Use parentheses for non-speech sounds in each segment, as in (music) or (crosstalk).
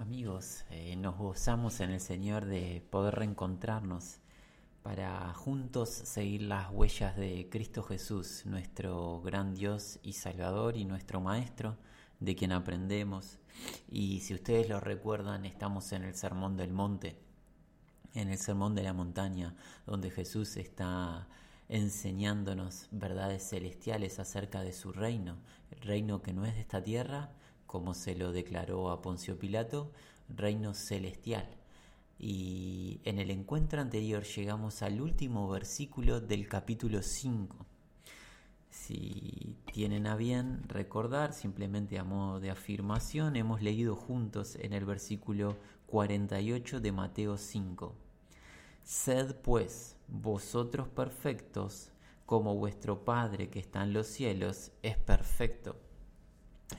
Amigos, eh, nos gozamos en el Señor de poder reencontrarnos para juntos seguir las huellas de Cristo Jesús, nuestro gran Dios y Salvador y nuestro Maestro, de quien aprendemos. Y si ustedes lo recuerdan, estamos en el Sermón del Monte, en el Sermón de la Montaña, donde Jesús está enseñándonos verdades celestiales acerca de su reino, el reino que no es de esta tierra, como se lo declaró a Poncio Pilato, reino celestial. Y en el encuentro anterior llegamos al último versículo del capítulo 5. Si tienen a bien recordar, simplemente a modo de afirmación, hemos leído juntos en el versículo 48 de Mateo 5. Sed pues vosotros perfectos, como vuestro Padre que está en los cielos es perfecto.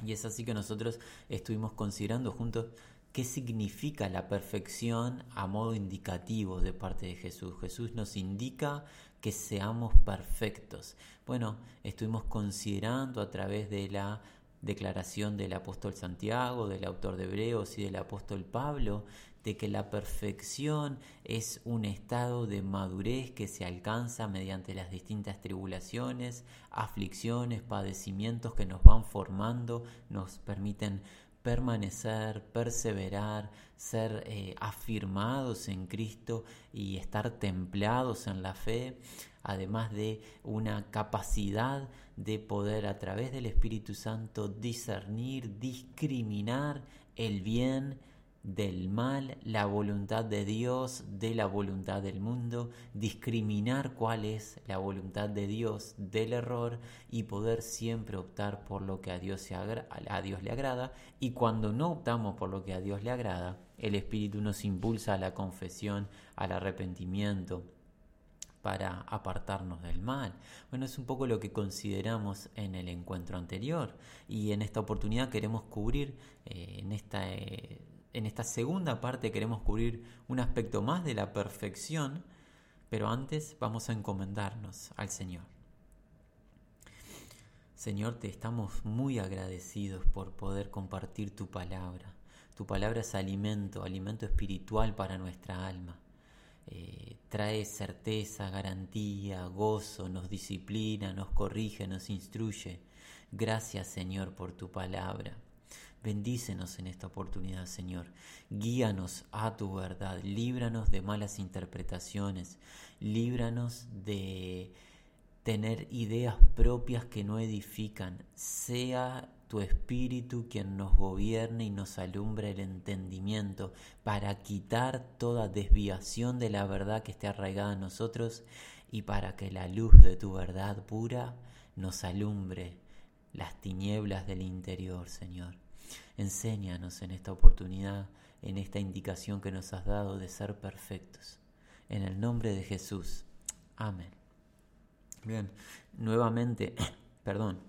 Y es así que nosotros estuvimos considerando juntos qué significa la perfección a modo indicativo de parte de Jesús. Jesús nos indica que seamos perfectos. Bueno, estuvimos considerando a través de la declaración del apóstol Santiago, del autor de Hebreos y del apóstol Pablo, de que la perfección es un estado de madurez que se alcanza mediante las distintas tribulaciones, aflicciones, padecimientos que nos van formando, nos permiten permanecer, perseverar, ser eh, afirmados en Cristo y estar templados en la fe, además de una capacidad de poder a través del Espíritu Santo discernir, discriminar el bien, del mal, la voluntad de Dios, de la voluntad del mundo, discriminar cuál es la voluntad de Dios del error y poder siempre optar por lo que a Dios, le agrada y cuando no optamos por lo que a Dios le agrada, el Espíritu nos impulsa a la confesión, al arrepentimiento, para apartarnos del mal. Bueno, es un poco lo que consideramos en el encuentro anterior y en esta oportunidad queremos cubrir eh, en esta eh, en esta segunda parte queremos cubrir un aspecto más de la perfección, pero antes vamos a encomendarnos al Señor. Señor, te estamos muy agradecidos por poder compartir tu palabra. Tu palabra es alimento, alimento espiritual para nuestra alma. Eh, trae certeza, garantía, gozo, nos disciplina, nos corrige, nos instruye. Gracias Señor por tu palabra. Bendícenos en esta oportunidad, Señor. Guíanos a tu verdad. Líbranos de malas interpretaciones. Líbranos de tener ideas propias que no edifican. Sea tu Espíritu quien nos gobierne y nos alumbre el entendimiento para quitar toda desviación de la verdad que esté arraigada en nosotros y para que la luz de tu verdad pura nos alumbre las tinieblas del interior, Señor. Enséñanos en esta oportunidad, en esta indicación que nos has dado de ser perfectos. En el nombre de Jesús. Amén. Bien, nuevamente, (clears throat) perdón,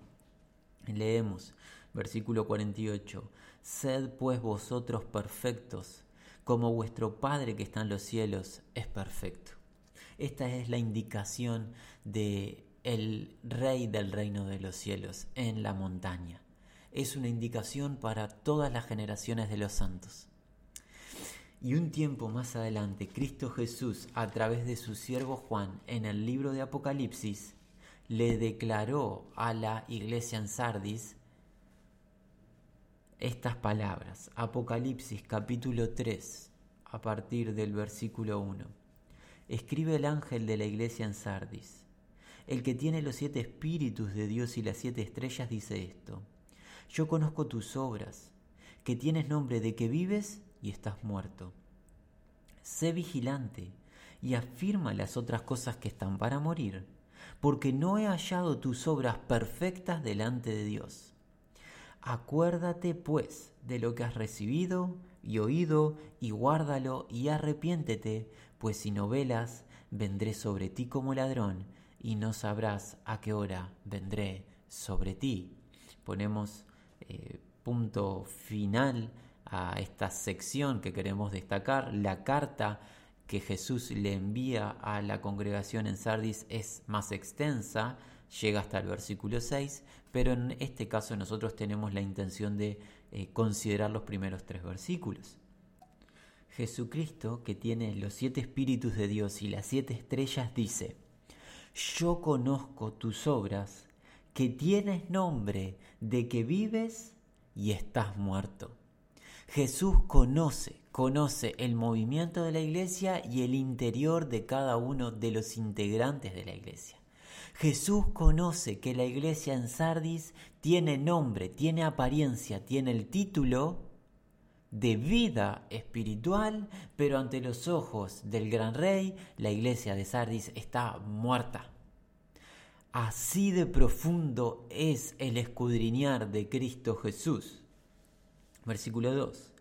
leemos versículo 48. Sed pues vosotros perfectos, como vuestro Padre que está en los cielos es perfecto. Esta es la indicación de el rey del reino de los cielos en la montaña es una indicación para todas las generaciones de los santos. Y un tiempo más adelante, Cristo Jesús, a través de su siervo Juan, en el libro de Apocalipsis, le declaró a la iglesia en Sardis estas palabras. Apocalipsis capítulo 3, a partir del versículo 1. Escribe el ángel de la iglesia en Sardis. El que tiene los siete espíritus de Dios y las siete estrellas dice esto. Yo conozco tus obras, que tienes nombre de que vives y estás muerto. Sé vigilante y afirma las otras cosas que están para morir, porque no he hallado tus obras perfectas delante de Dios. Acuérdate, pues, de lo que has recibido y oído, y guárdalo y arrepiéntete, pues si no velas, vendré sobre ti como ladrón, y no sabrás a qué hora vendré sobre ti. Ponemos eh, punto final a esta sección que queremos destacar. La carta que Jesús le envía a la congregación en Sardis es más extensa, llega hasta el versículo 6, pero en este caso nosotros tenemos la intención de eh, considerar los primeros tres versículos. Jesucristo, que tiene los siete espíritus de Dios y las siete estrellas, dice, yo conozco tus obras, que tienes nombre de que vives y estás muerto. Jesús conoce, conoce el movimiento de la iglesia y el interior de cada uno de los integrantes de la iglesia. Jesús conoce que la iglesia en Sardis tiene nombre, tiene apariencia, tiene el título de vida espiritual, pero ante los ojos del gran rey, la iglesia de Sardis está muerta. Así de profundo es el escudriñar de Cristo Jesús. Versículo 2.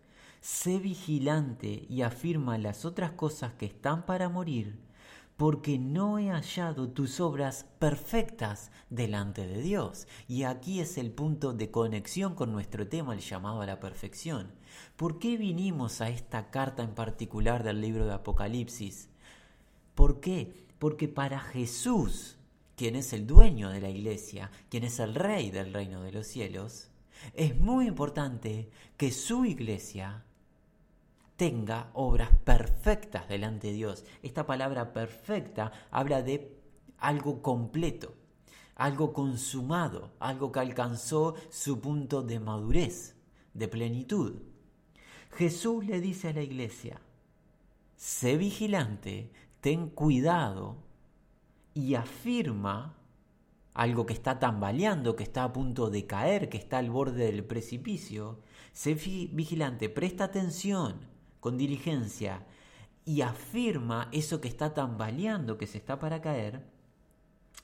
Sé vigilante y afirma las otras cosas que están para morir, porque no he hallado tus obras perfectas delante de Dios. Y aquí es el punto de conexión con nuestro tema, el llamado a la perfección. ¿Por qué vinimos a esta carta en particular del libro de Apocalipsis? ¿Por qué? Porque para Jesús, quien es el dueño de la iglesia, quien es el rey del reino de los cielos, es muy importante que su iglesia tenga obras perfectas delante de Dios. Esta palabra perfecta habla de algo completo, algo consumado, algo que alcanzó su punto de madurez, de plenitud. Jesús le dice a la iglesia, sé vigilante, ten cuidado y afirma algo que está tambaleando, que está a punto de caer, que está al borde del precipicio. Sé vigilante, presta atención con diligencia y afirma eso que está tambaleando, que se está para caer,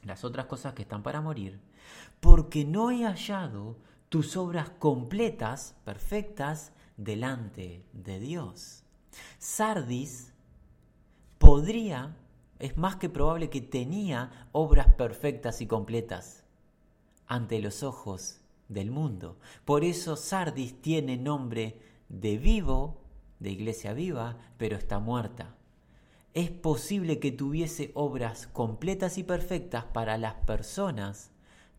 las otras cosas que están para morir, porque no he hallado tus obras completas, perfectas, delante de Dios. Sardis podría, es más que probable que tenía obras perfectas y completas ante los ojos del mundo. Por eso Sardis tiene nombre de vivo de iglesia viva, pero está muerta. Es posible que tuviese obras completas y perfectas para las personas,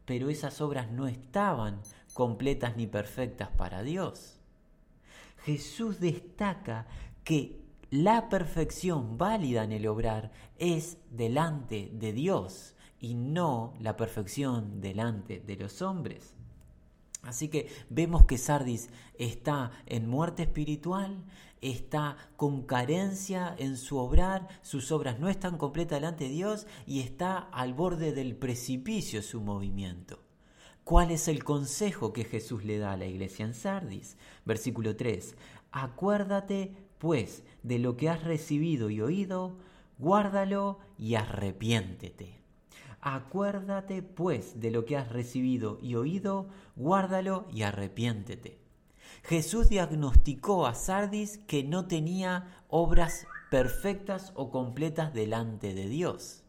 pero esas obras no estaban completas ni perfectas para Dios. Jesús destaca que la perfección válida en el obrar es delante de Dios y no la perfección delante de los hombres. Así que vemos que Sardis está en muerte espiritual, está con carencia en su obrar, sus obras no están completas delante de Dios y está al borde del precipicio su movimiento. ¿Cuál es el consejo que Jesús le da a la iglesia en Sardis? Versículo 3. Acuérdate, pues, de lo que has recibido y oído, guárdalo y arrepiéntete. Acuérdate pues de lo que has recibido y oído, guárdalo y arrepiéntete. Jesús diagnosticó a Sardis que no tenía obras perfectas o completas delante de Dios.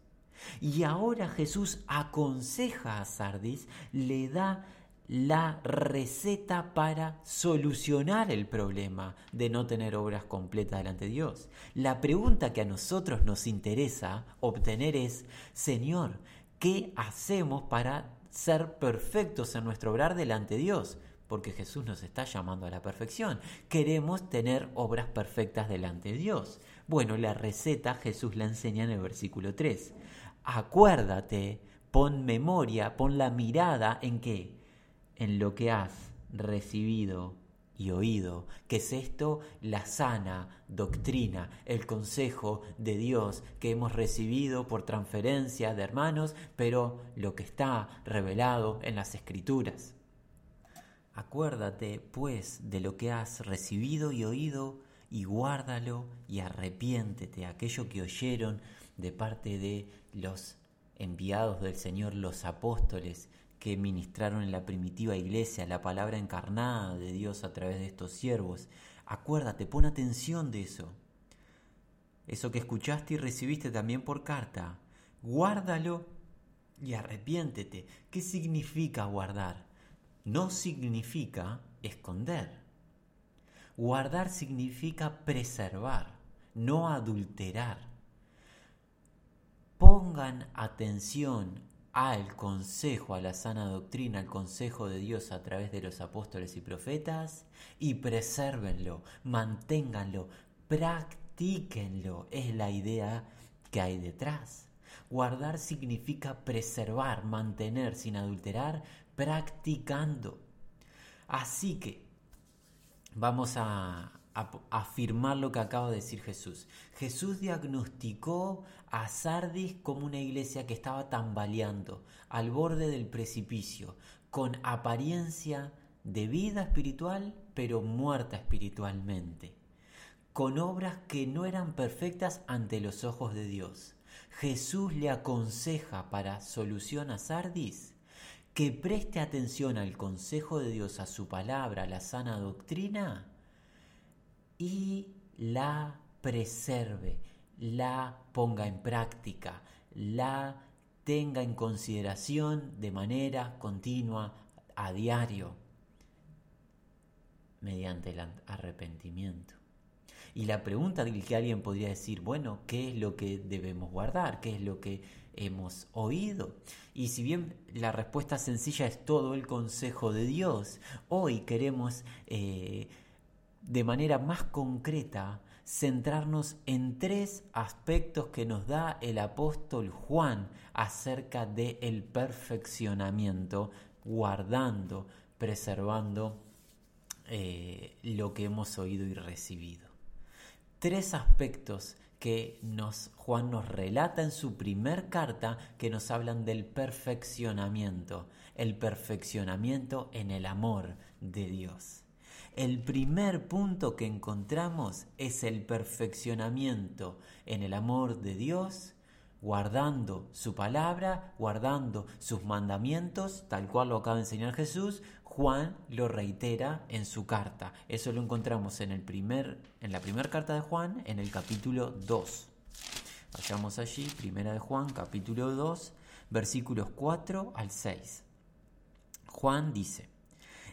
Y ahora Jesús aconseja a Sardis, le da la receta para solucionar el problema de no tener obras completas delante de Dios. La pregunta que a nosotros nos interesa obtener es, Señor, ¿Qué hacemos para ser perfectos en nuestro obrar delante de Dios? Porque Jesús nos está llamando a la perfección. Queremos tener obras perfectas delante de Dios. Bueno, la receta Jesús la enseña en el versículo 3. Acuérdate, pon memoria, pon la mirada en qué? En lo que has recibido y oído, que es esto la sana doctrina, el consejo de Dios que hemos recibido por transferencia de hermanos, pero lo que está revelado en las escrituras. Acuérdate, pues, de lo que has recibido y oído, y guárdalo y arrepiéntete, aquello que oyeron de parte de los enviados del Señor, los apóstoles, que ministraron en la primitiva iglesia la palabra encarnada de Dios a través de estos siervos. Acuérdate, pon atención de eso. Eso que escuchaste y recibiste también por carta. Guárdalo y arrepiéntete. ¿Qué significa guardar? No significa esconder. Guardar significa preservar, no adulterar. Pongan atención al consejo, a la sana doctrina, al consejo de Dios a través de los apóstoles y profetas, y presérvenlo, manténganlo, practíquenlo, es la idea que hay detrás. Guardar significa preservar, mantener sin adulterar, practicando. Así que vamos a, afirmar lo que acaba de decir Jesús. Jesús diagnosticó a Sardis como una iglesia que estaba tambaleando al borde del precipicio, con apariencia de vida espiritual, pero muerta espiritualmente, con obras que no eran perfectas ante los ojos de Dios. Jesús le aconseja para solución a Sardis que preste atención al consejo de Dios, a su palabra, a la sana doctrina y la preserve, la ponga en práctica, la tenga en consideración de manera continua, a diario, mediante el arrepentimiento. Y la pregunta que alguien podría decir, bueno, ¿qué es lo que debemos guardar? ¿Qué es lo que hemos oído? Y si bien la respuesta sencilla es todo el consejo de Dios, hoy queremos eh, de manera más concreta centrarnos en tres aspectos que nos da el apóstol Juan acerca del el perfeccionamiento, guardando, preservando eh, lo que hemos oído y recibido. Tres aspectos que nos, Juan nos relata en su primer carta que nos hablan del perfeccionamiento, el perfeccionamiento en el amor de Dios. El primer punto que encontramos es el perfeccionamiento en el amor de Dios, guardando su palabra, guardando sus mandamientos, tal cual lo acaba de enseñar Jesús, Juan lo reitera en su carta. Eso lo encontramos en, el primer, en la primera carta de Juan, en el capítulo 2. Vayamos allí, primera de Juan, capítulo 2, versículos 4 al 6. Juan dice,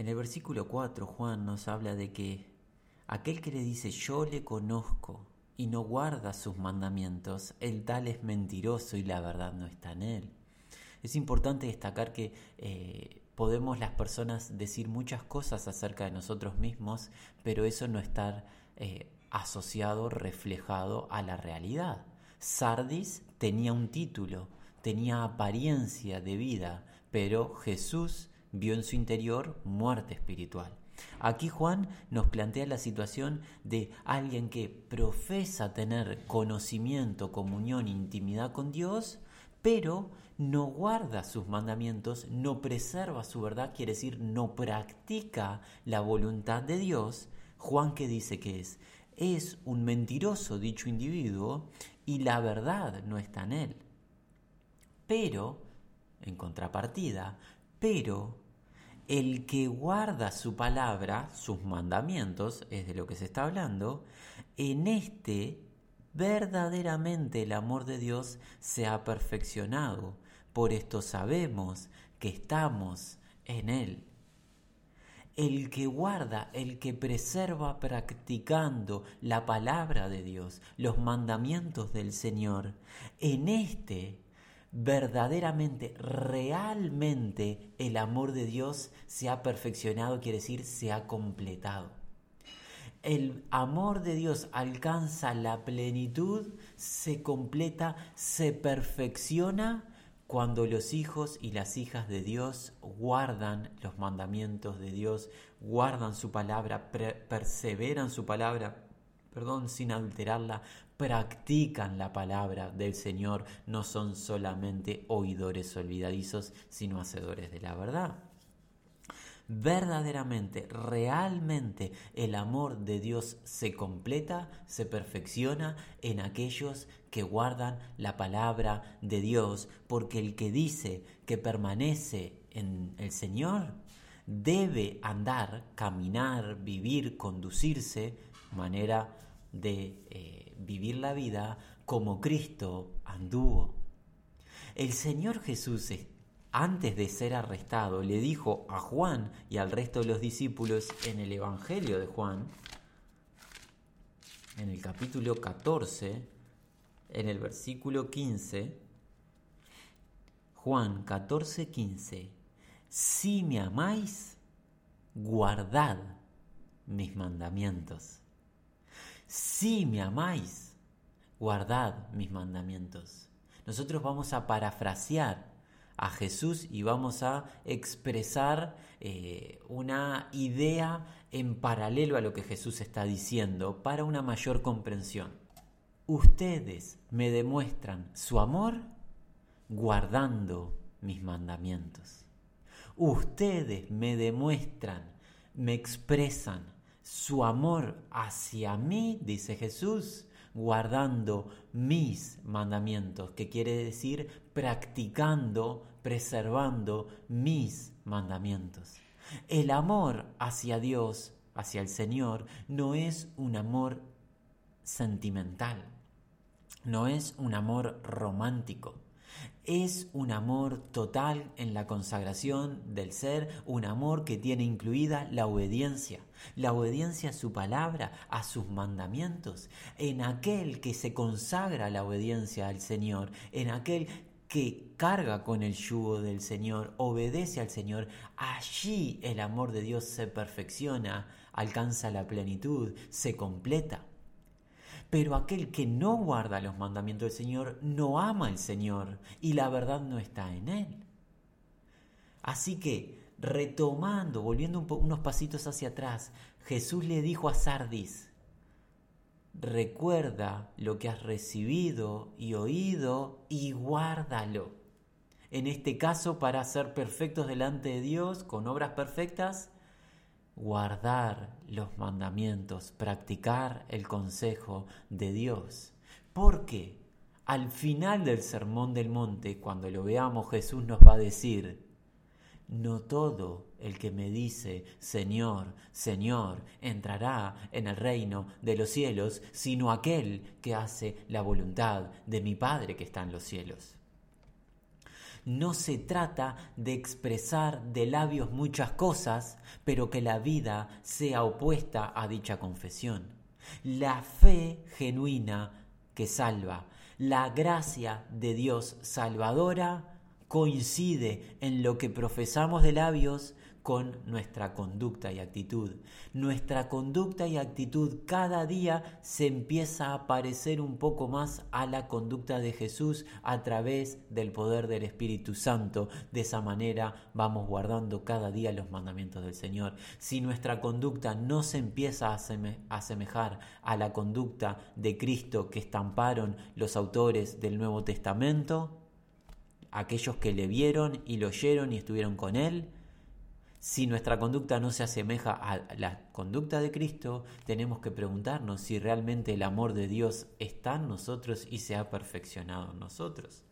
En el versículo 4 Juan nos habla de que aquel que le dice yo le conozco y no guarda sus mandamientos, el tal es mentiroso y la verdad no está en él. Es importante destacar que eh, podemos las personas decir muchas cosas acerca de nosotros mismos, pero eso no estar eh, asociado, reflejado a la realidad. Sardis tenía un título, tenía apariencia de vida, pero Jesús vio en su interior muerte espiritual. Aquí Juan nos plantea la situación de alguien que profesa tener conocimiento, comunión, intimidad con Dios, pero no guarda sus mandamientos, no preserva su verdad, quiere decir, no practica la voluntad de Dios. Juan que dice que es, es un mentiroso dicho individuo y la verdad no está en él. Pero, en contrapartida, pero el que guarda su palabra, sus mandamientos, es de lo que se está hablando, en este verdaderamente el amor de Dios se ha perfeccionado. Por esto sabemos que estamos en Él. El que guarda, el que preserva practicando la palabra de Dios, los mandamientos del Señor, en este verdaderamente, realmente el amor de Dios se ha perfeccionado, quiere decir, se ha completado. El amor de Dios alcanza la plenitud, se completa, se perfecciona cuando los hijos y las hijas de Dios guardan los mandamientos de Dios, guardan su palabra, perseveran su palabra, perdón, sin adulterarla, practican la palabra del Señor, no son solamente oidores olvidadizos, sino hacedores de la verdad. Verdaderamente, realmente el amor de Dios se completa, se perfecciona en aquellos que guardan la palabra de Dios, porque el que dice que permanece en el Señor debe andar, caminar, vivir, conducirse manera de eh, vivir la vida como Cristo anduvo. El Señor Jesús, antes de ser arrestado, le dijo a Juan y al resto de los discípulos en el Evangelio de Juan, en el capítulo 14, en el versículo 15, Juan 14, 15, si me amáis, guardad mis mandamientos. Si me amáis, guardad mis mandamientos. Nosotros vamos a parafrasear a Jesús y vamos a expresar eh, una idea en paralelo a lo que Jesús está diciendo para una mayor comprensión. Ustedes me demuestran su amor guardando mis mandamientos. Ustedes me demuestran, me expresan su amor hacia mí, dice Jesús, guardando mis mandamientos, que quiere decir practicando, preservando mis mandamientos. El amor hacia Dios, hacia el Señor, no es un amor sentimental, no es un amor romántico. Es un amor total en la consagración del ser, un amor que tiene incluida la obediencia, la obediencia a su palabra, a sus mandamientos, en aquel que se consagra la obediencia al Señor, en aquel que carga con el yugo del Señor, obedece al Señor, allí el amor de Dios se perfecciona, alcanza la plenitud, se completa. Pero aquel que no guarda los mandamientos del Señor no ama al Señor y la verdad no está en él. Así que, retomando, volviendo unos pasitos hacia atrás, Jesús le dijo a Sardis, recuerda lo que has recibido y oído y guárdalo. En este caso, para ser perfectos delante de Dios, con obras perfectas, guardar los mandamientos, practicar el consejo de Dios. Porque al final del Sermón del Monte, cuando lo veamos, Jesús nos va a decir, no todo el que me dice, Señor, Señor, entrará en el reino de los cielos, sino aquel que hace la voluntad de mi Padre que está en los cielos. No se trata de expresar de labios muchas cosas, pero que la vida sea opuesta a dicha confesión. La fe genuina que salva, la gracia de Dios salvadora coincide en lo que profesamos de labios con nuestra conducta y actitud. Nuestra conducta y actitud cada día se empieza a parecer un poco más a la conducta de Jesús a través del poder del Espíritu Santo. De esa manera vamos guardando cada día los mandamientos del Señor. Si nuestra conducta no se empieza a asemejar a la conducta de Cristo que estamparon los autores del Nuevo Testamento, aquellos que le vieron y lo oyeron y estuvieron con Él, si nuestra conducta no se asemeja a la conducta de Cristo, tenemos que preguntarnos si realmente el amor de Dios está en nosotros y se ha perfeccionado en nosotros.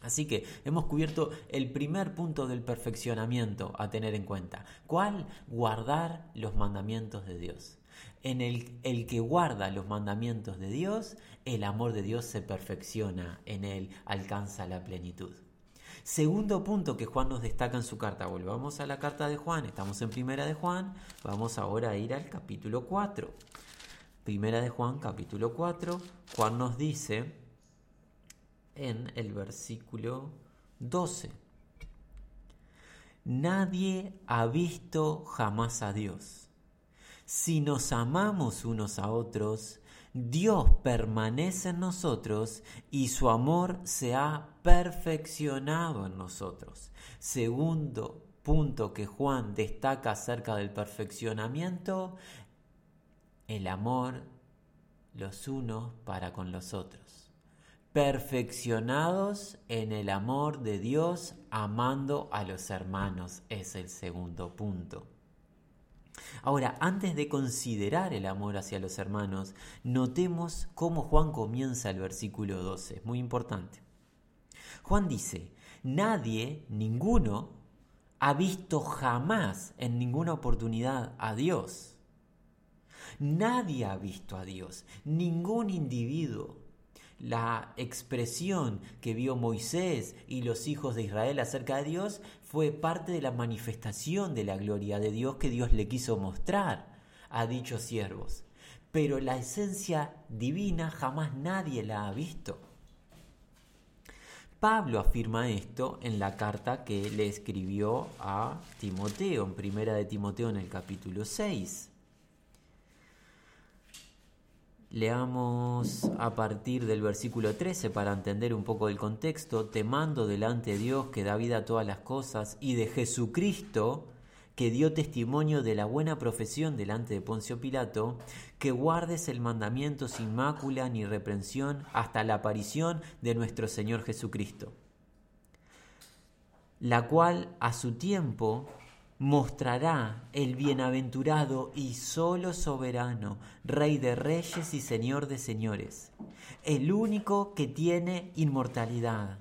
Así que hemos cubierto el primer punto del perfeccionamiento a tener en cuenta. ¿Cuál? Guardar los mandamientos de Dios. En el, el que guarda los mandamientos de Dios, el amor de Dios se perfecciona en él, alcanza la plenitud. Segundo punto que Juan nos destaca en su carta. Volvamos a la carta de Juan. Estamos en Primera de Juan. Vamos ahora a ir al capítulo 4. Primera de Juan, capítulo 4. Juan nos dice en el versículo 12. Nadie ha visto jamás a Dios. Si nos amamos unos a otros, Dios permanece en nosotros y su amor se ha perfeccionado en nosotros. Segundo punto que Juan destaca acerca del perfeccionamiento, el amor los unos para con los otros. Perfeccionados en el amor de Dios, amando a los hermanos, es el segundo punto. Ahora, antes de considerar el amor hacia los hermanos, notemos cómo Juan comienza el versículo 12. Es muy importante. Juan dice, nadie, ninguno, ha visto jamás en ninguna oportunidad a Dios. Nadie ha visto a Dios, ningún individuo. La expresión que vio Moisés y los hijos de Israel acerca de Dios fue parte de la manifestación de la gloria de Dios que Dios le quiso mostrar a dichos siervos. Pero la esencia divina jamás nadie la ha visto. Pablo afirma esto en la carta que le escribió a Timoteo, en primera de Timoteo en el capítulo 6. Leamos a partir del versículo 13 para entender un poco el contexto, temando delante de Dios que da vida a todas las cosas y de Jesucristo, que dio testimonio de la buena profesión delante de Poncio Pilato, que guardes el mandamiento sin mácula ni reprensión hasta la aparición de nuestro Señor Jesucristo, la cual a su tiempo mostrará el bienaventurado y solo soberano, Rey de reyes y Señor de señores, el único que tiene inmortalidad,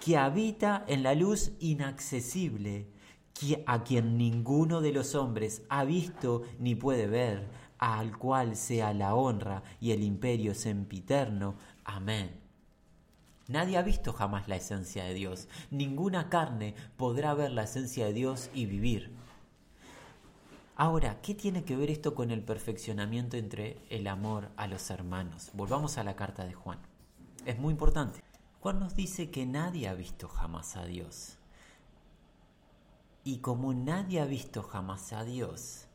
que habita en la luz inaccesible, a quien ninguno de los hombres ha visto ni puede ver, al cual sea la honra y el imperio sempiterno. Amén. Nadie ha visto jamás la esencia de Dios. Ninguna carne podrá ver la esencia de Dios y vivir. Ahora, ¿qué tiene que ver esto con el perfeccionamiento entre el amor a los hermanos? Volvamos a la carta de Juan. Es muy importante. Juan nos dice que nadie ha visto jamás a Dios. Y como nadie ha visto jamás a Dios,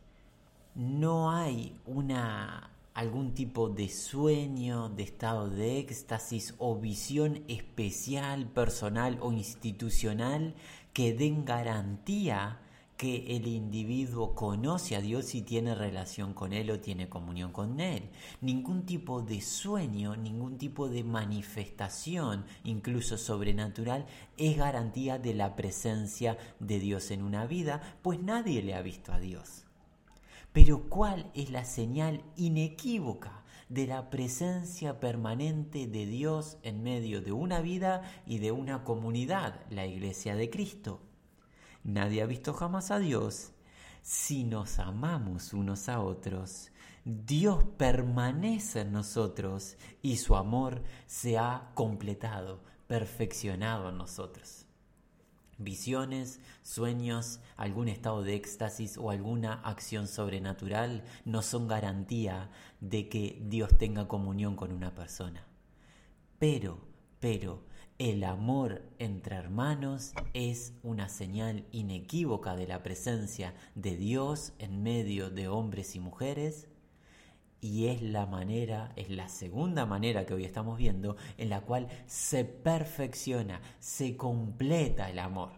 no hay una algún tipo de sueño, de estado de éxtasis o visión especial, personal o institucional que den garantía que el individuo conoce a Dios y tiene relación con Él o tiene comunión con Él. Ningún tipo de sueño, ningún tipo de manifestación, incluso sobrenatural, es garantía de la presencia de Dios en una vida, pues nadie le ha visto a Dios. Pero ¿cuál es la señal inequívoca de la presencia permanente de Dios en medio de una vida y de una comunidad, la Iglesia de Cristo? Nadie ha visto jamás a Dios. Si nos amamos unos a otros, Dios permanece en nosotros y su amor se ha completado, perfeccionado en nosotros. Visiones, sueños, algún estado de éxtasis o alguna acción sobrenatural no son garantía de que Dios tenga comunión con una persona. Pero, pero, el amor entre hermanos es una señal inequívoca de la presencia de Dios en medio de hombres y mujeres y es la manera, es la segunda manera que hoy estamos viendo en la cual se perfecciona, se completa el amor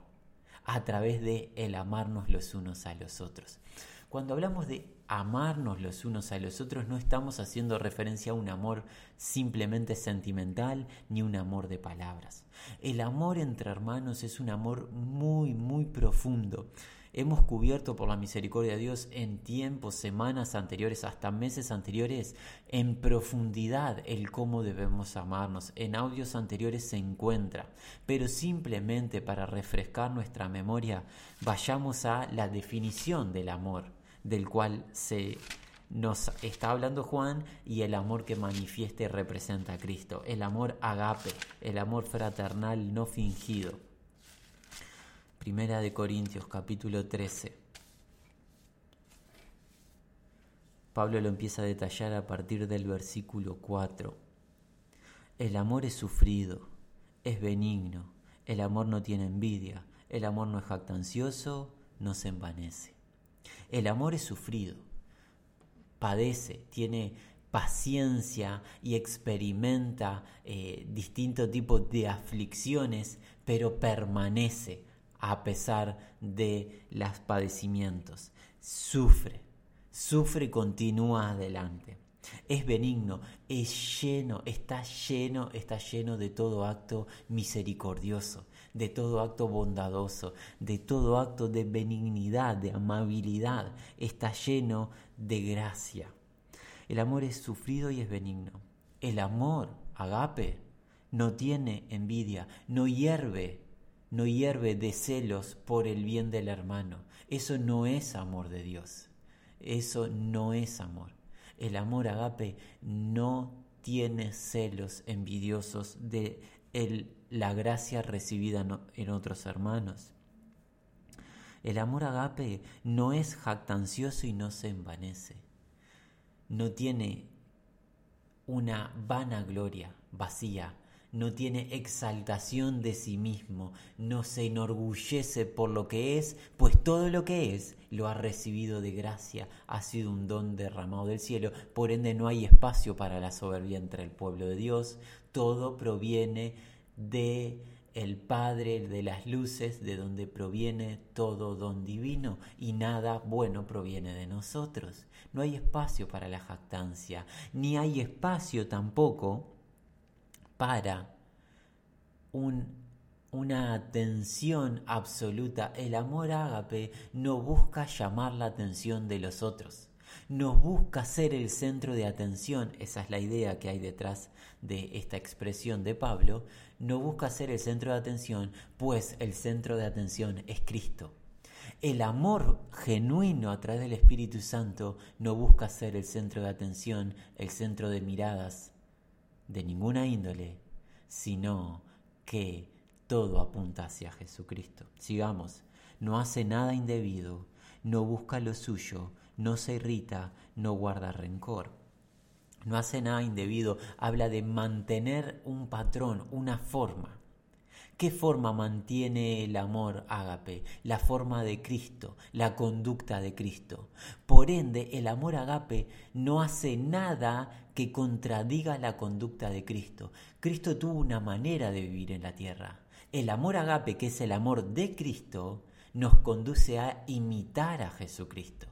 a través de el amarnos los unos a los otros. Cuando hablamos de amarnos los unos a los otros, no estamos haciendo referencia a un amor simplemente sentimental ni un amor de palabras. El amor entre hermanos es un amor muy, muy profundo. Hemos cubierto por la misericordia de Dios en tiempos, semanas anteriores, hasta meses anteriores, en profundidad el cómo debemos amarnos. En audios anteriores se encuentra. Pero simplemente para refrescar nuestra memoria, vayamos a la definición del amor del cual se nos está hablando Juan y el amor que manifiesta y representa a Cristo, el amor agape, el amor fraternal no fingido. Primera de Corintios capítulo 13. Pablo lo empieza a detallar a partir del versículo 4. El amor es sufrido, es benigno, el amor no tiene envidia, el amor no es jactancioso, no se envanece. El amor es sufrido, padece, tiene paciencia y experimenta eh, distintos tipos de aflicciones, pero permanece a pesar de los padecimientos. Sufre, sufre y continúa adelante. Es benigno, es lleno, está lleno, está lleno de todo acto misericordioso de todo acto bondadoso, de todo acto de benignidad, de amabilidad. Está lleno de gracia. El amor es sufrido y es benigno. El amor, agape, no tiene envidia, no hierve, no hierve de celos por el bien del hermano. Eso no es amor de Dios. Eso no es amor. El amor agape no tiene celos envidiosos de el, la gracia recibida en otros hermanos. El amor agape no es jactancioso y no se envanece. No tiene una vana gloria vacía, no tiene exaltación de sí mismo, no se enorgullece por lo que es, pues todo lo que es lo ha recibido de gracia, ha sido un don derramado del cielo, por ende no hay espacio para la soberbia entre el pueblo de Dios, todo proviene de el Padre de las luces, de donde proviene todo don divino, y nada bueno proviene de nosotros. No hay espacio para la jactancia, ni hay espacio tampoco para una atención absoluta. El amor ágape no busca llamar la atención de los otros nos busca ser el centro de atención, esa es la idea que hay detrás de esta expresión de Pablo, no busca ser el centro de atención, pues el centro de atención es Cristo. El amor genuino a través del Espíritu Santo no busca ser el centro de atención, el centro de miradas de ninguna índole, sino que todo apunta hacia Jesucristo. Sigamos, no hace nada indebido, no busca lo suyo, no se irrita, no guarda rencor. No hace nada indebido, habla de mantener un patrón, una forma. ¿Qué forma mantiene el amor ágape? La forma de Cristo, la conducta de Cristo. Por ende, el amor ágape no hace nada que contradiga la conducta de Cristo. Cristo tuvo una manera de vivir en la tierra. El amor ágape, que es el amor de Cristo, nos conduce a imitar a Jesucristo.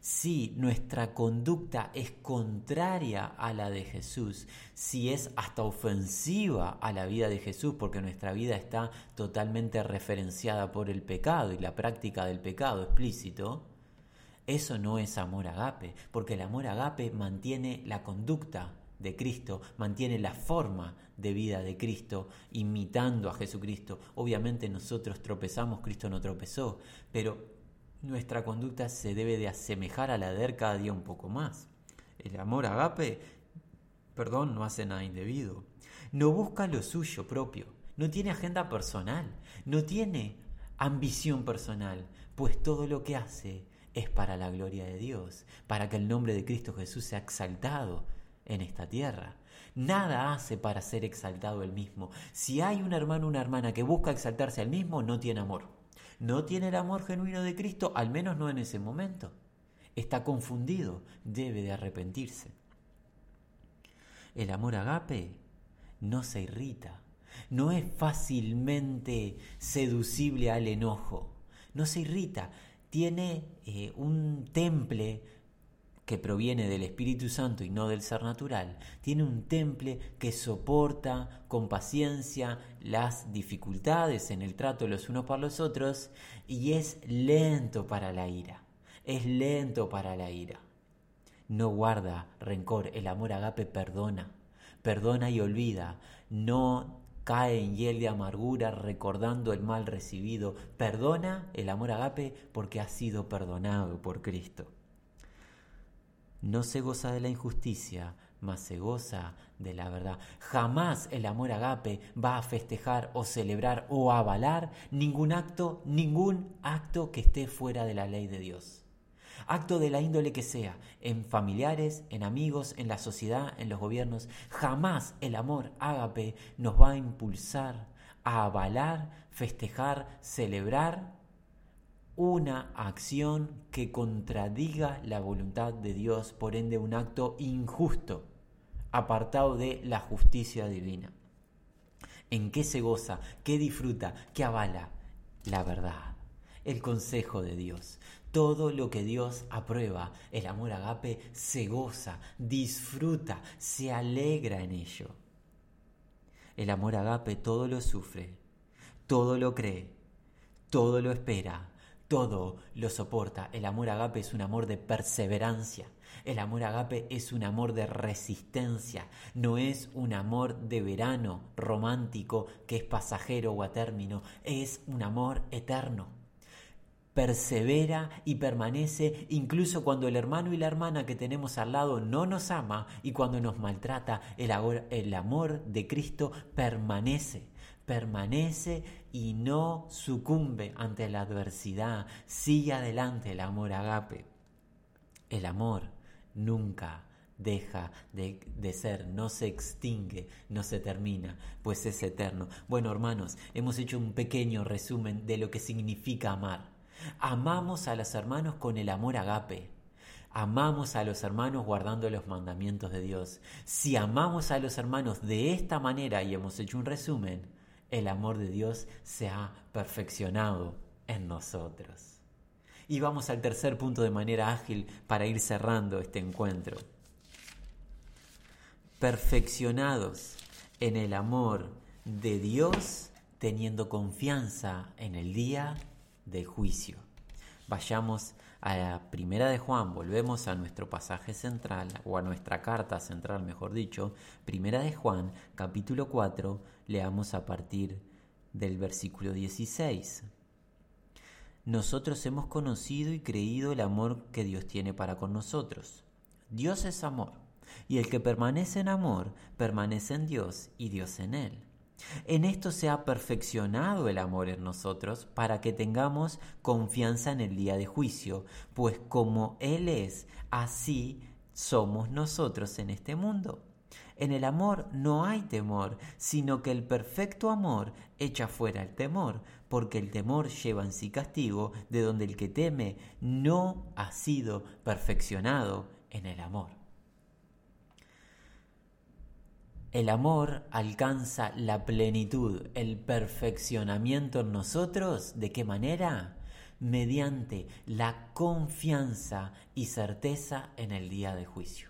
Si nuestra conducta es contraria a la de Jesús, si es hasta ofensiva a la vida de Jesús, porque nuestra vida está totalmente referenciada por el pecado y la práctica del pecado explícito, eso no es amor agape, porque el amor agape mantiene la conducta de Cristo, mantiene la forma de vida de Cristo, imitando a Jesucristo. Obviamente nosotros tropezamos, Cristo no tropezó, pero nuestra conducta se debe de asemejar a la de cada día un poco más. El amor agape, perdón, no hace nada indebido. No busca lo suyo propio, no tiene agenda personal, no tiene ambición personal, pues todo lo que hace es para la gloria de Dios, para que el nombre de Cristo Jesús sea exaltado en esta tierra. Nada hace para ser exaltado el mismo. Si hay un hermano o una hermana que busca exaltarse al mismo, no tiene amor. No tiene el amor genuino de Cristo, al menos no en ese momento. Está confundido, debe de arrepentirse. El amor agape no se irrita, no es fácilmente seducible al enojo, no se irrita, tiene eh, un temple que proviene del Espíritu Santo y no del ser natural, tiene un temple que soporta con paciencia las dificultades en el trato los unos para los otros y es lento para la ira, es lento para la ira. No guarda rencor, el amor agape perdona, perdona y olvida, no cae en hiel de amargura recordando el mal recibido, perdona el amor agape porque ha sido perdonado por Cristo. No se goza de la injusticia, mas se goza de la verdad. Jamás el amor agape va a festejar o celebrar o avalar ningún acto, ningún acto que esté fuera de la ley de Dios. Acto de la índole que sea, en familiares, en amigos, en la sociedad, en los gobiernos, jamás el amor ágape nos va a impulsar a avalar, festejar, celebrar una acción que contradiga la voluntad de Dios, por ende un acto injusto, apartado de la justicia divina. ¿En qué se goza? ¿Qué disfruta? ¿Qué avala? La verdad, el consejo de Dios. Todo lo que Dios aprueba, el amor agape, se goza, disfruta, se alegra en ello. El amor agape todo lo sufre, todo lo cree, todo lo espera, todo lo soporta. El amor agape es un amor de perseverancia. El amor agape es un amor de resistencia. No es un amor de verano romántico que es pasajero o a término. Es un amor eterno. persevera y permanece incluso cuando el hermano y la hermana que tenemos al lado no nos ama y cuando nos maltrata, el, amor de Cristo permanece, permanece y no sucumbe ante la adversidad, sigue adelante el amor agape. El amor nunca deja de, de, ser, no se extingue, no se termina, pues es eterno. Bueno, hermanos, hemos hecho un pequeño resumen de lo que significa amar. Amamos a los hermanos con el amor agape. Amamos a los hermanos guardando los mandamientos de Dios. Si amamos a los hermanos de esta manera y hemos hecho un resumen, el amor de Dios se ha perfeccionado en nosotros. Y vamos al tercer punto de manera ágil para ir cerrando este encuentro. Perfeccionados en el amor de Dios, teniendo confianza en el día de juicio. Vayamos a la primera de Juan, volvemos a nuestro pasaje central, o a nuestra carta central, mejor dicho, primera de Juan, capítulo 4, leamos a partir del versículo 16. Nosotros hemos conocido y creído el amor que Dios tiene para con nosotros. Dios es amor, y el que permanece en amor, permanece en Dios y Dios en él. En esto se ha perfeccionado el amor en nosotros para que tengamos confianza en el día de juicio, pues como Él es, así somos nosotros en este mundo. En el amor no hay temor, sino que el perfecto amor echa fuera el temor, porque el temor lleva en sí castigo, de donde el que teme no ha sido perfeccionado en el amor. El amor alcanza la plenitud, el perfeccionamiento en nosotros. ¿De qué manera? Mediante la confianza y certeza en el día de juicio.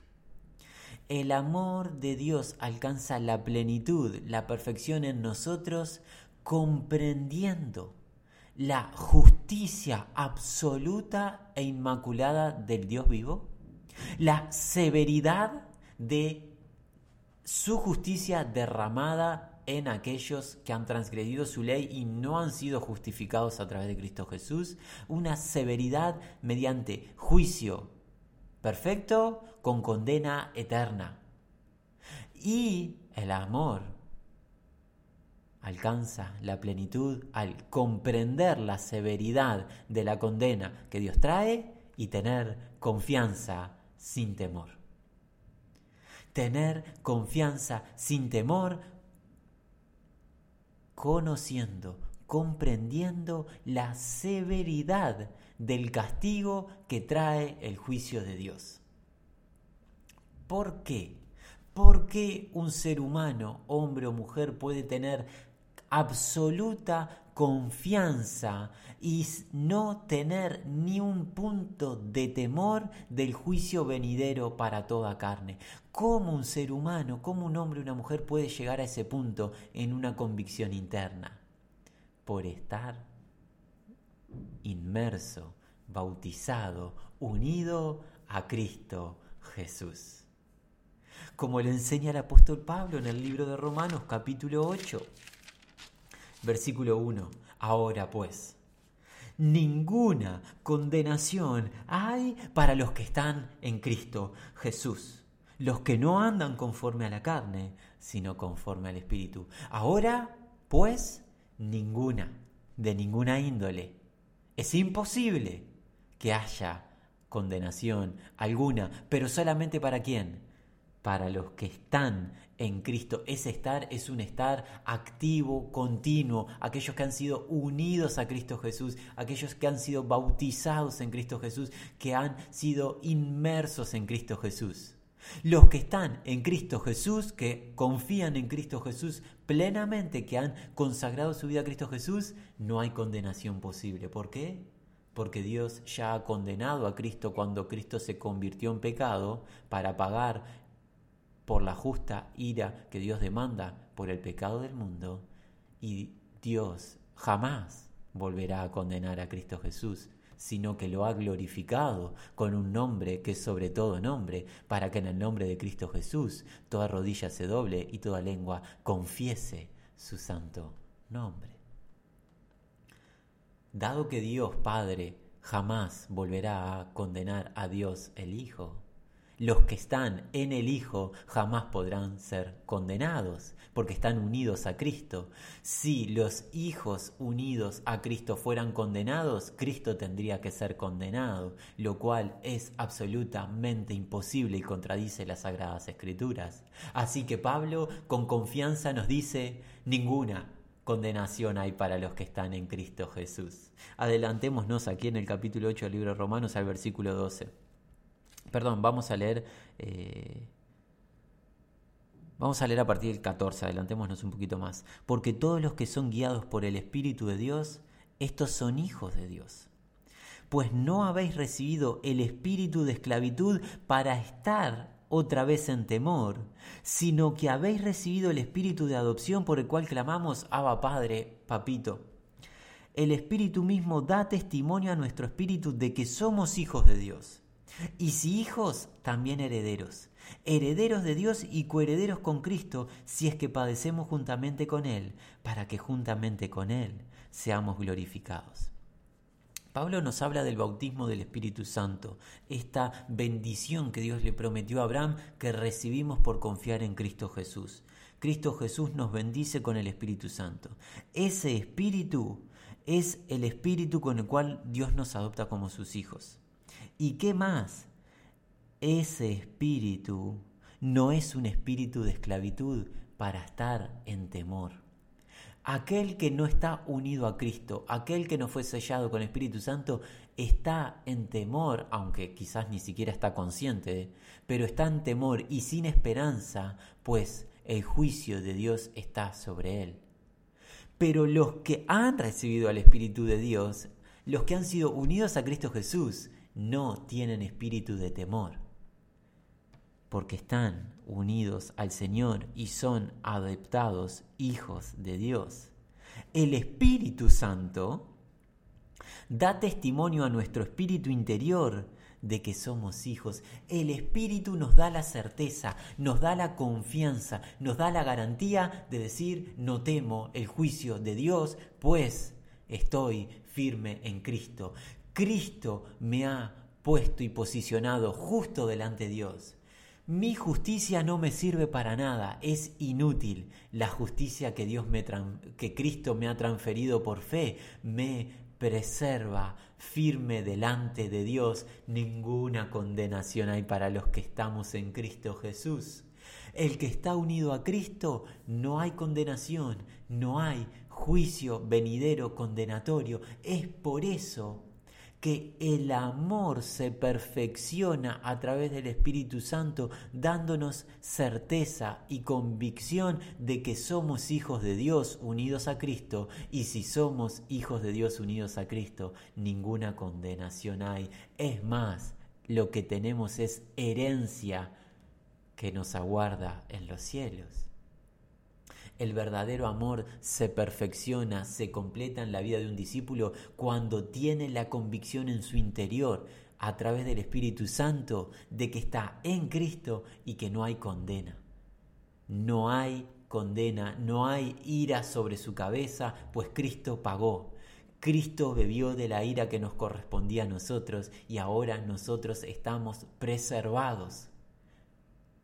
El amor de Dios alcanza la plenitud, la perfección en nosotros, comprendiendo la justicia absoluta e inmaculada del Dios vivo, la severidad de su justicia derramada en aquellos que han transgredido su ley y no han sido justificados a través de Cristo Jesús, una severidad mediante juicio perfecto con condena eterna. Y el amor alcanza la plenitud al comprender la severidad de la condena que Dios trae y tener confianza sin temor tener confianza sin temor, conociendo, comprendiendo la severidad del castigo que trae el juicio de Dios. ¿Por qué? ¿Por qué un ser humano, hombre o mujer, puede tener absoluta confianza y no tener ni un punto de temor del juicio venidero para toda carne. ¿Cómo un ser humano, cómo un hombre o una mujer puede llegar a ese punto en una convicción interna? Por estar inmerso, bautizado, unido a Cristo Jesús. Como le enseña el apóstol Pablo en el libro de Romanos capítulo 8, Versículo 1. Ahora pues, ninguna condenación hay para los que están en Cristo Jesús, los que no andan conforme a la carne, sino conforme al Espíritu. Ahora, pues, ninguna, de ninguna índole. Es imposible que haya condenación alguna, pero solamente para quién? Para los que están en Cristo. Ese estar es un estar activo, continuo, aquellos que han sido unidos a Cristo Jesús, aquellos que han sido bautizados en Cristo Jesús, que han sido inmersos en Cristo Jesús. Los que están en Cristo Jesús, que confían en Cristo Jesús plenamente, que han consagrado su vida a Cristo Jesús, no hay condenación posible. ¿Por qué? Porque Dios ya ha condenado a Cristo cuando Cristo se convirtió en pecado para pagar por la justa ira que Dios demanda por el pecado del mundo y Dios jamás volverá a condenar a Cristo Jesús, sino que lo ha glorificado con un nombre que es sobre todo nombre, para que en el nombre de Cristo Jesús toda rodilla se doble y toda lengua confiese su santo nombre. dado que Dios Padre jamás volverá a condenar a Dios el Hijo, los que están en el Hijo jamás podrán ser condenados, porque están unidos a Cristo. Si los hijos unidos a Cristo fueran condenados, Cristo tendría que ser condenado, lo cual es absolutamente imposible y contradice las Sagradas Escrituras. Así que Pablo con confianza nos dice, ninguna condenación hay para los que están en Cristo Jesús. Adelantémonos aquí en el capítulo 8 del libro de Romanos al versículo 12. Perdón, vamos a leer. Eh, vamos a leer a partir del 14, adelantémonos un poquito más. Porque todos los que son guiados por el Espíritu de Dios, estos son hijos de Dios. Pues no habéis recibido el espíritu de esclavitud para estar otra vez en temor, sino que habéis recibido el espíritu de adopción por el cual clamamos, Abba Padre, Papito. El espíritu mismo da testimonio a nuestro espíritu de que somos hijos de Dios. Y si hijos, también herederos, herederos de Dios y coherederos con Cristo, si es que padecemos juntamente con Él, para que juntamente con Él seamos glorificados. Pablo nos habla del bautismo del Espíritu Santo, esta bendición que Dios le prometió a Abraham que recibimos por confiar en Cristo Jesús. Cristo Jesús nos bendice con el Espíritu Santo. Ese Espíritu es el Espíritu con el cual Dios nos adopta como sus hijos. ¿Y qué más? Ese espíritu no es un espíritu de esclavitud para estar en temor. Aquel que no está unido a Cristo, aquel que no fue sellado con Espíritu Santo, está en temor, aunque quizás ni siquiera está consciente, pero está en temor y sin esperanza, pues el juicio de Dios está sobre él. Pero los que han recibido al Espíritu de Dios, los que han sido unidos a Cristo Jesús, no tienen espíritu de temor, porque están unidos al Señor y son adoptados hijos de Dios. El Espíritu Santo da testimonio a nuestro espíritu interior de que somos hijos. El Espíritu nos da la certeza, nos da la confianza, nos da la garantía de decir, no temo el juicio de Dios, pues estoy firme en Cristo. Cristo me ha puesto y posicionado justo delante de Dios. Mi justicia no me sirve para nada, es inútil. La justicia que Dios me que Cristo me ha transferido por fe me preserva firme delante de Dios. Ninguna condenación hay para los que estamos en Cristo Jesús. El que está unido a Cristo, no hay condenación, no hay juicio venidero condenatorio. Es por eso que el amor se perfecciona a través del Espíritu Santo, dándonos certeza y convicción de que somos hijos de Dios unidos a Cristo, y si somos hijos de Dios unidos a Cristo, ninguna condenación hay. Es más, lo que tenemos es herencia que nos aguarda en los cielos. El verdadero amor se perfecciona, se completa en la vida de un discípulo cuando tiene la convicción en su interior, a través del Espíritu Santo, de que está en Cristo y que no hay condena. No hay condena, no hay ira sobre su cabeza, pues Cristo pagó. Cristo bebió de la ira que nos correspondía a nosotros y ahora nosotros estamos preservados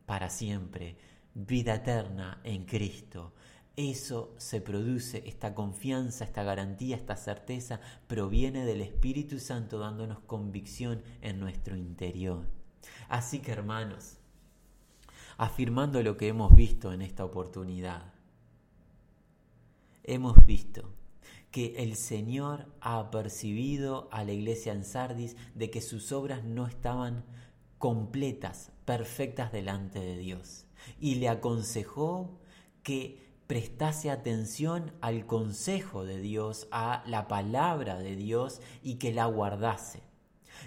para siempre. Vida eterna en Cristo. Eso se produce, esta confianza, esta garantía, esta certeza, proviene del Espíritu Santo dándonos convicción en nuestro interior. Así que hermanos, afirmando lo que hemos visto en esta oportunidad, hemos visto que el Señor ha percibido a la iglesia en Sardis de que sus obras no estaban completas, perfectas delante de Dios. Y le aconsejó que prestase atención al consejo de Dios, a la palabra de Dios y que la guardase.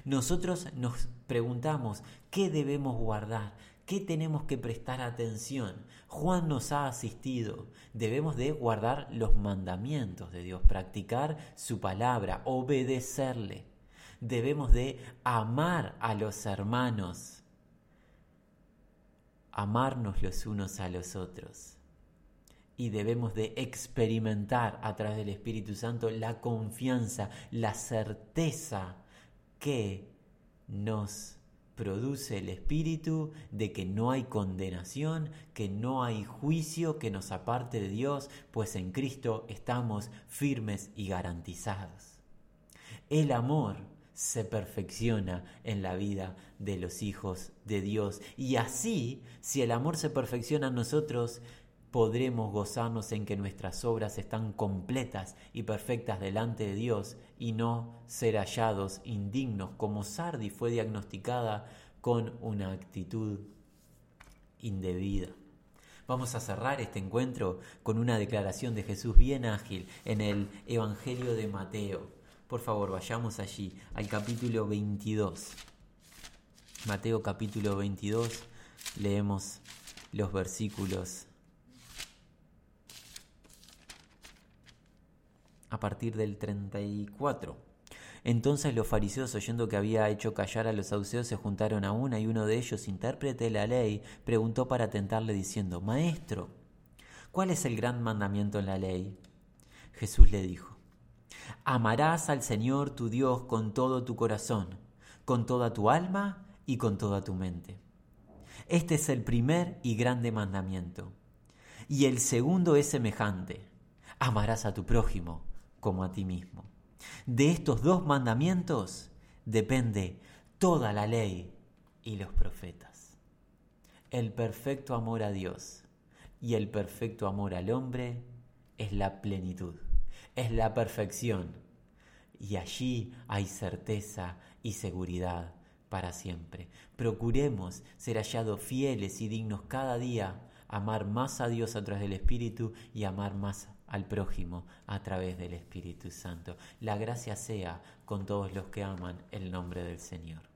Nosotros nos preguntamos, ¿qué debemos guardar? ¿Qué tenemos que prestar atención? Juan nos ha asistido. Debemos de guardar los mandamientos de Dios, practicar su palabra, obedecerle. Debemos de amar a los hermanos, amarnos los unos a los otros y debemos de experimentar a través del Espíritu Santo la confianza, la certeza que nos produce el Espíritu de que no hay condenación, que no hay juicio que nos aparte de Dios, pues en Cristo estamos firmes y garantizados. El amor se perfecciona en la vida de los hijos de Dios. Y así, si el amor se perfecciona en nosotros, podremos gozarnos en que nuestras obras están completas y perfectas delante de Dios y no ser hallados indignos como Sardi fue diagnosticada con una actitud indebida. Vamos a cerrar este encuentro con una declaración de Jesús bien ágil en el Evangelio de Mateo. Por favor, vayamos allí al capítulo 22. Mateo capítulo 22, leemos los versículos partir del 34. Entonces los fariseos, oyendo que había hecho callar a los saduceos, se juntaron a una y uno de ellos, intérprete de la ley, preguntó para tentarle diciendo, Maestro, ¿cuál es el gran mandamiento en la ley? Jesús le dijo, Amarás al Señor tu Dios con todo tu corazón, con toda tu alma y con toda tu mente. Este es el primer y grande mandamiento. Y el segundo es semejante, amarás a tu prójimo como a ti mismo. De estos dos mandamientos depende toda la ley y los profetas. El perfecto amor a Dios y el perfecto amor al hombre es la plenitud, es la perfección. Y allí hay certeza y seguridad para siempre. Procuremos ser hallados fieles y dignos cada día, amar más a Dios a través del Espíritu y amar más al prójimo a través del Espíritu Santo. La gracia sea con todos los que aman el nombre del Señor.